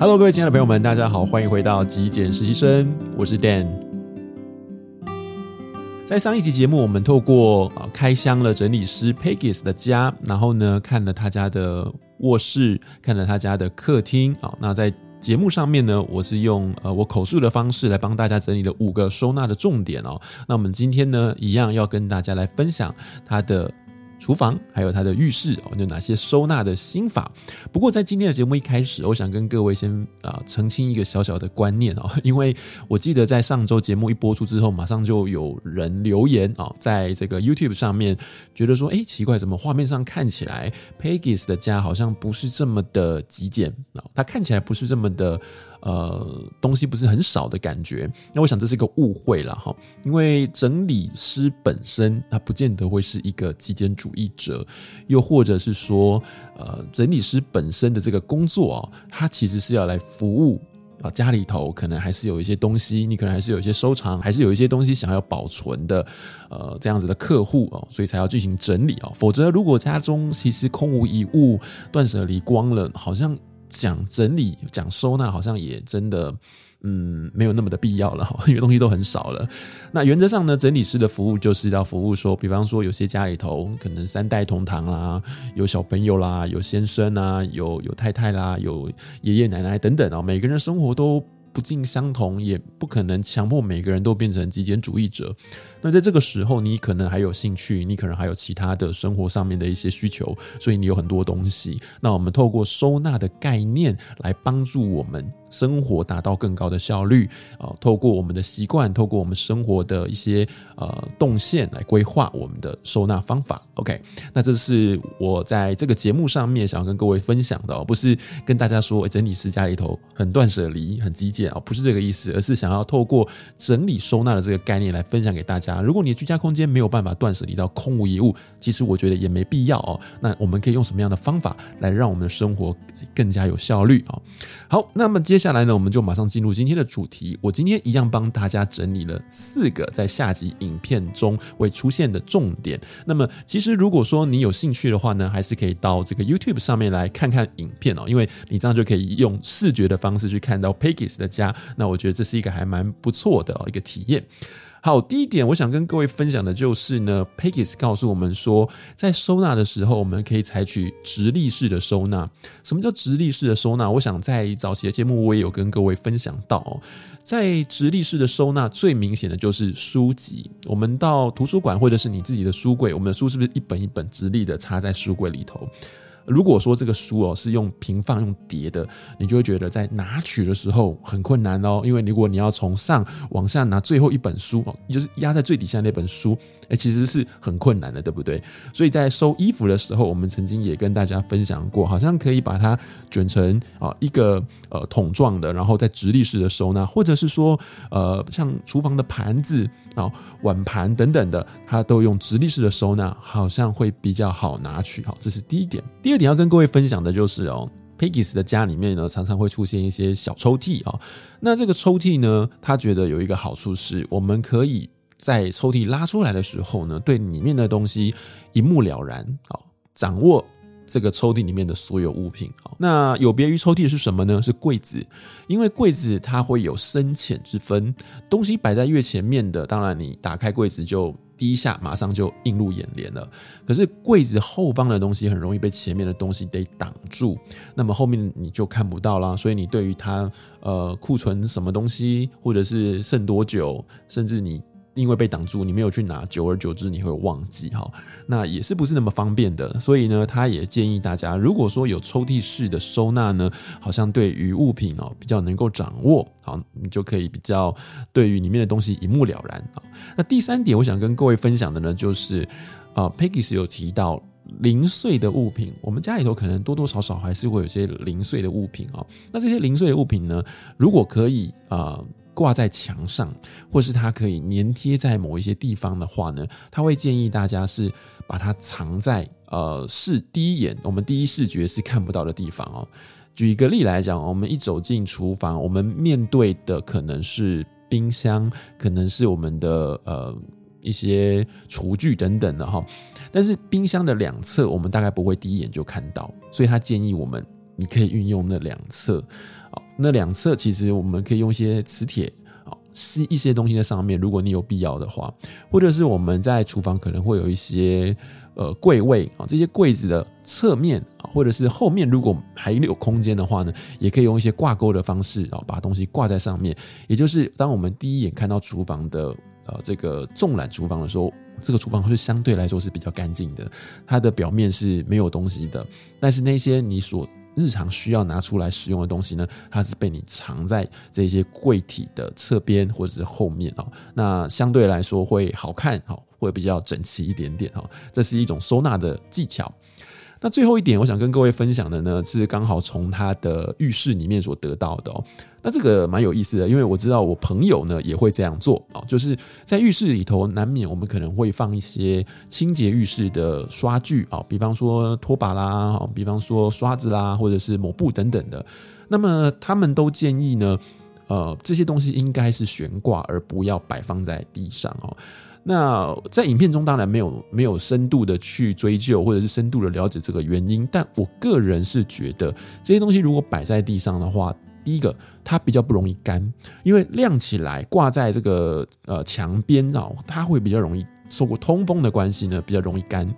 Hello，各位亲爱的朋友们，大家好，欢迎回到极简实习生，我是 Dan。在上一集节目，我们透过啊开箱了整理师 Pegis 的家，然后呢看了他家的卧室，看了他家的客厅啊。那在节目上面呢，我是用呃我口述的方式来帮大家整理了五个收纳的重点哦。那我们今天呢，一样要跟大家来分享他的。厨房还有它的浴室哦，有哪些收纳的心法？不过在今天的节目一开始，我想跟各位先啊澄清一个小小的观念哦，因为我记得在上周节目一播出之后，马上就有人留言啊，在这个 YouTube 上面觉得说，哎，奇怪，怎么画面上看起来 Pegis 的家好像不是这么的极简啊？它看起来不是这么的。呃，东西不是很少的感觉，那我想这是一个误会了哈，因为整理师本身他不见得会是一个极简主义者，又或者是说，呃，整理师本身的这个工作啊，他其实是要来服务啊，家里头可能还是有一些东西，你可能还是有一些收藏，还是有一些东西想要保存的，呃，这样子的客户哦，所以才要进行整理啊，否则如果家中其实空无一物，断舍离光了，好像。讲整理、讲收纳，好像也真的，嗯，没有那么的必要了，因为东西都很少了。那原则上呢，整理师的服务就是要服务说，比方说有些家里头可能三代同堂啦，有小朋友啦，有先生啊，有有太太啦，有爷爷奶奶等等啊，每个人生活都不尽相同，也不可能强迫每个人都变成极简主义者。那在这个时候，你可能还有兴趣，你可能还有其他的生活上面的一些需求，所以你有很多东西。那我们透过收纳的概念来帮助我们生活达到更高的效率啊！透过我们的习惯，透过我们生活的一些呃动线来规划我们的收纳方法。OK，那这是我在这个节目上面想要跟各位分享的，不是跟大家说整理师家里头很断舍离、很极简哦，不是这个意思，而是想要透过整理收纳的这个概念来分享给大家。如果你的居家空间没有办法断舍离到空无一物，其实我觉得也没必要哦。那我们可以用什么样的方法来让我们的生活更加有效率啊？好，那么接。下来呢，我们就马上进入今天的主题。我今天一样帮大家整理了四个在下集影片中会出现的重点。那么，其实如果说你有兴趣的话呢，还是可以到这个 YouTube 上面来看看影片哦，因为你这样就可以用视觉的方式去看到 Pegis 的家。那我觉得这是一个还蛮不错的一个体验。好，第一点，我想跟各位分享的就是呢，Pegis 告诉我们说，在收纳的时候，我们可以采取直立式的收纳。什么叫直立式的收纳？我想在早期的节目我也有跟各位分享到，在直立式的收纳，最明显的就是书籍。我们到图书馆或者是你自己的书柜，我们的书是不是一本一本直立的插在书柜里头？如果说这个书哦是用平放用叠的，你就会觉得在拿取的时候很困难哦，因为如果你要从上往下拿最后一本书哦，就是压在最底下那本书，哎，其实是很困难的，对不对？所以在收衣服的时候，我们曾经也跟大家分享过，好像可以把它卷成啊一个呃桶状的，然后再直立式的收纳，或者是说呃像厨房的盘子啊碗盘等等的，它都用直立式的收纳，好像会比较好拿取。好，这是第一点。第二。点要跟各位分享的就是哦，Peggy's 的家里面呢，常常会出现一些小抽屉啊。那这个抽屉呢，他觉得有一个好处是，我们可以在抽屉拉出来的时候呢，对里面的东西一目了然啊，掌握这个抽屉里面的所有物品。那有别于抽屉是什么呢？是柜子，因为柜子它会有深浅之分，东西摆在越前面的，当然你打开柜子就。第一下马上就映入眼帘了，可是柜子后方的东西很容易被前面的东西给挡住，那么后面你就看不到啦。所以你对于它呃库存什么东西，或者是剩多久，甚至你。因为被挡住，你没有去拿，久而久之你会忘记哈，那也是不是那么方便的。所以呢，他也建议大家，如果说有抽屉式的收纳呢，好像对于物品哦比较能够掌握，好，你就可以比较对于里面的东西一目了然啊。那第三点，我想跟各位分享的呢，就是啊，Pegis 有提到零碎的物品，我们家里头可能多多少少还是会有些零碎的物品啊。那这些零碎的物品呢，如果可以啊。挂在墙上，或是它可以粘贴在某一些地方的话呢，他会建议大家是把它藏在呃视第一眼我们第一视觉是看不到的地方哦。举一个例来讲，我们一走进厨房，我们面对的可能是冰箱，可能是我们的呃一些厨具等等的哈。但是冰箱的两侧，我们大概不会第一眼就看到，所以他建议我们你可以运用那两侧。那两侧其实我们可以用一些磁铁啊，吸一些东西在上面，如果你有必要的话，或者是我们在厨房可能会有一些呃柜位啊，这些柜子的侧面啊，或者是后面如果还有空间的话呢，也可以用一些挂钩的方式啊，把东西挂在上面。也就是当我们第一眼看到厨房的呃这个纵览厨房的时候。这个厨房会相对来说是比较干净的，它的表面是没有东西的。但是那些你所日常需要拿出来使用的东西呢，它是被你藏在这些柜体的侧边或者是后面哦。那相对来说会好看哦，会比较整齐一点点哦。这是一种收纳的技巧。那最后一点，我想跟各位分享的呢，是刚好从他的浴室里面所得到的哦。那这个蛮有意思的，因为我知道我朋友呢也会这样做啊，就是在浴室里头难免我们可能会放一些清洁浴室的刷具啊，比方说拖把啦，比方说刷子啦，或者是抹布等等的。那么他们都建议呢，呃，这些东西应该是悬挂，而不要摆放在地上哦。那在影片中当然没有没有深度的去追究，或者是深度的了解这个原因，但我个人是觉得这些东西如果摆在地上的话，第一个它比较不容易干，因为晾起来挂在这个呃墙边啊，它会比较容易受过通风的关系呢，比较容易干。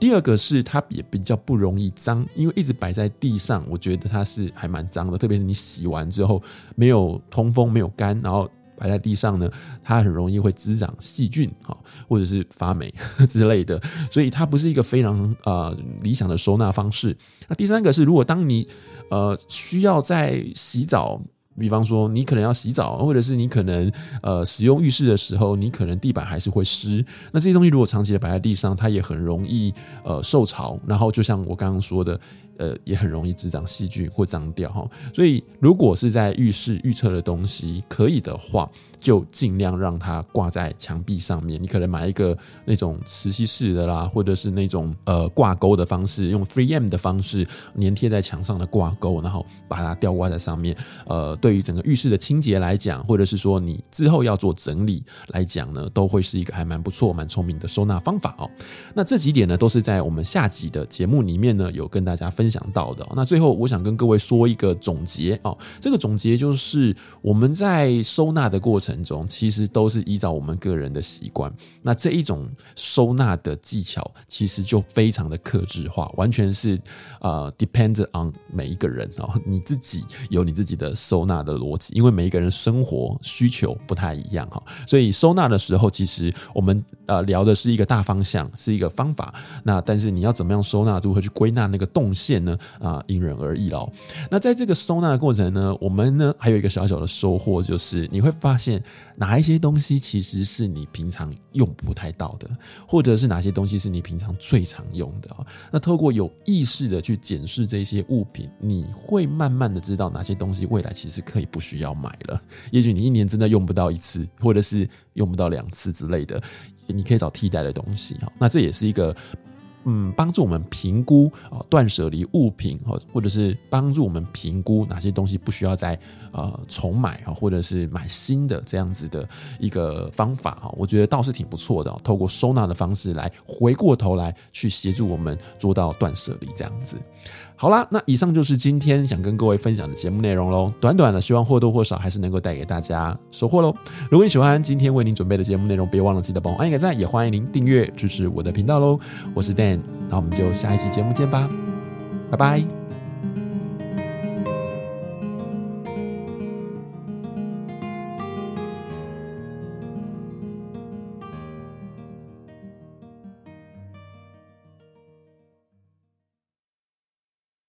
第二个是它也比较不容易脏，因为一直摆在地上，我觉得它是还蛮脏的，特别是你洗完之后没有通风，没有干，然后。摆在地上呢，它很容易会滋长细菌哈，或者是发霉 之类的，所以它不是一个非常呃理想的收纳方式。那第三个是，如果当你呃需要在洗澡，比方说你可能要洗澡，或者是你可能呃使用浴室的时候，你可能地板还是会湿，那这些东西如果长期的摆在地上，它也很容易呃受潮，然后就像我刚刚说的。呃，也很容易滋长细菌或脏掉哈，所以如果是在浴室预测的东西可以的话，就尽量让它挂在墙壁上面。你可能买一个那种磁吸式的啦，或者是那种呃挂钩的方式，用 3M 的方式粘贴在墙上的挂钩，然后把它吊挂在上面。呃，对于整个浴室的清洁来讲，或者是说你之后要做整理来讲呢，都会是一个还蛮不错、蛮聪明的收纳方法哦。那这几点呢，都是在我们下集的节目里面呢，有跟大家分分享。到的。那最后，我想跟各位说一个总结哦。这个总结就是，我们在收纳的过程中，其实都是依照我们个人的习惯。那这一种收纳的技巧，其实就非常的克制化，完全是呃 depend on 每一个人哦。你自己有你自己的收纳的逻辑，因为每一个人生活需求不太一样哈。所以收纳的时候，其实我们呃聊的是一个大方向，是一个方法。那但是你要怎么样收纳，如何去归纳那个动线？呢啊，因人而异喽。那在这个收纳的过程呢，我们呢还有一个小小的收获，就是你会发现哪一些东西其实是你平常用不太到的，或者是哪些东西是你平常最常用的啊。那透过有意识的去检视这些物品，你会慢慢的知道哪些东西未来其实可以不需要买了。也许你一年真的用不到一次，或者是用不到两次之类的，你可以找替代的东西哈。那这也是一个。嗯，帮助我们评估啊，断舍离物品，或或者是帮助我们评估哪些东西不需要再呃重买啊，或者是买新的这样子的一个方法哈，我觉得倒是挺不错的。透过收纳的方式来回过头来去协助我们做到断舍离这样子。好啦，那以上就是今天想跟各位分享的节目内容喽。短短的，希望或多或少还是能够带给大家收获喽。如果你喜欢今天为您准备的节目内容，别忘了记得帮我按一个赞，也欢迎您订阅支持我的频道喽。我是 Dan，那我们就下一期节目见吧，拜拜。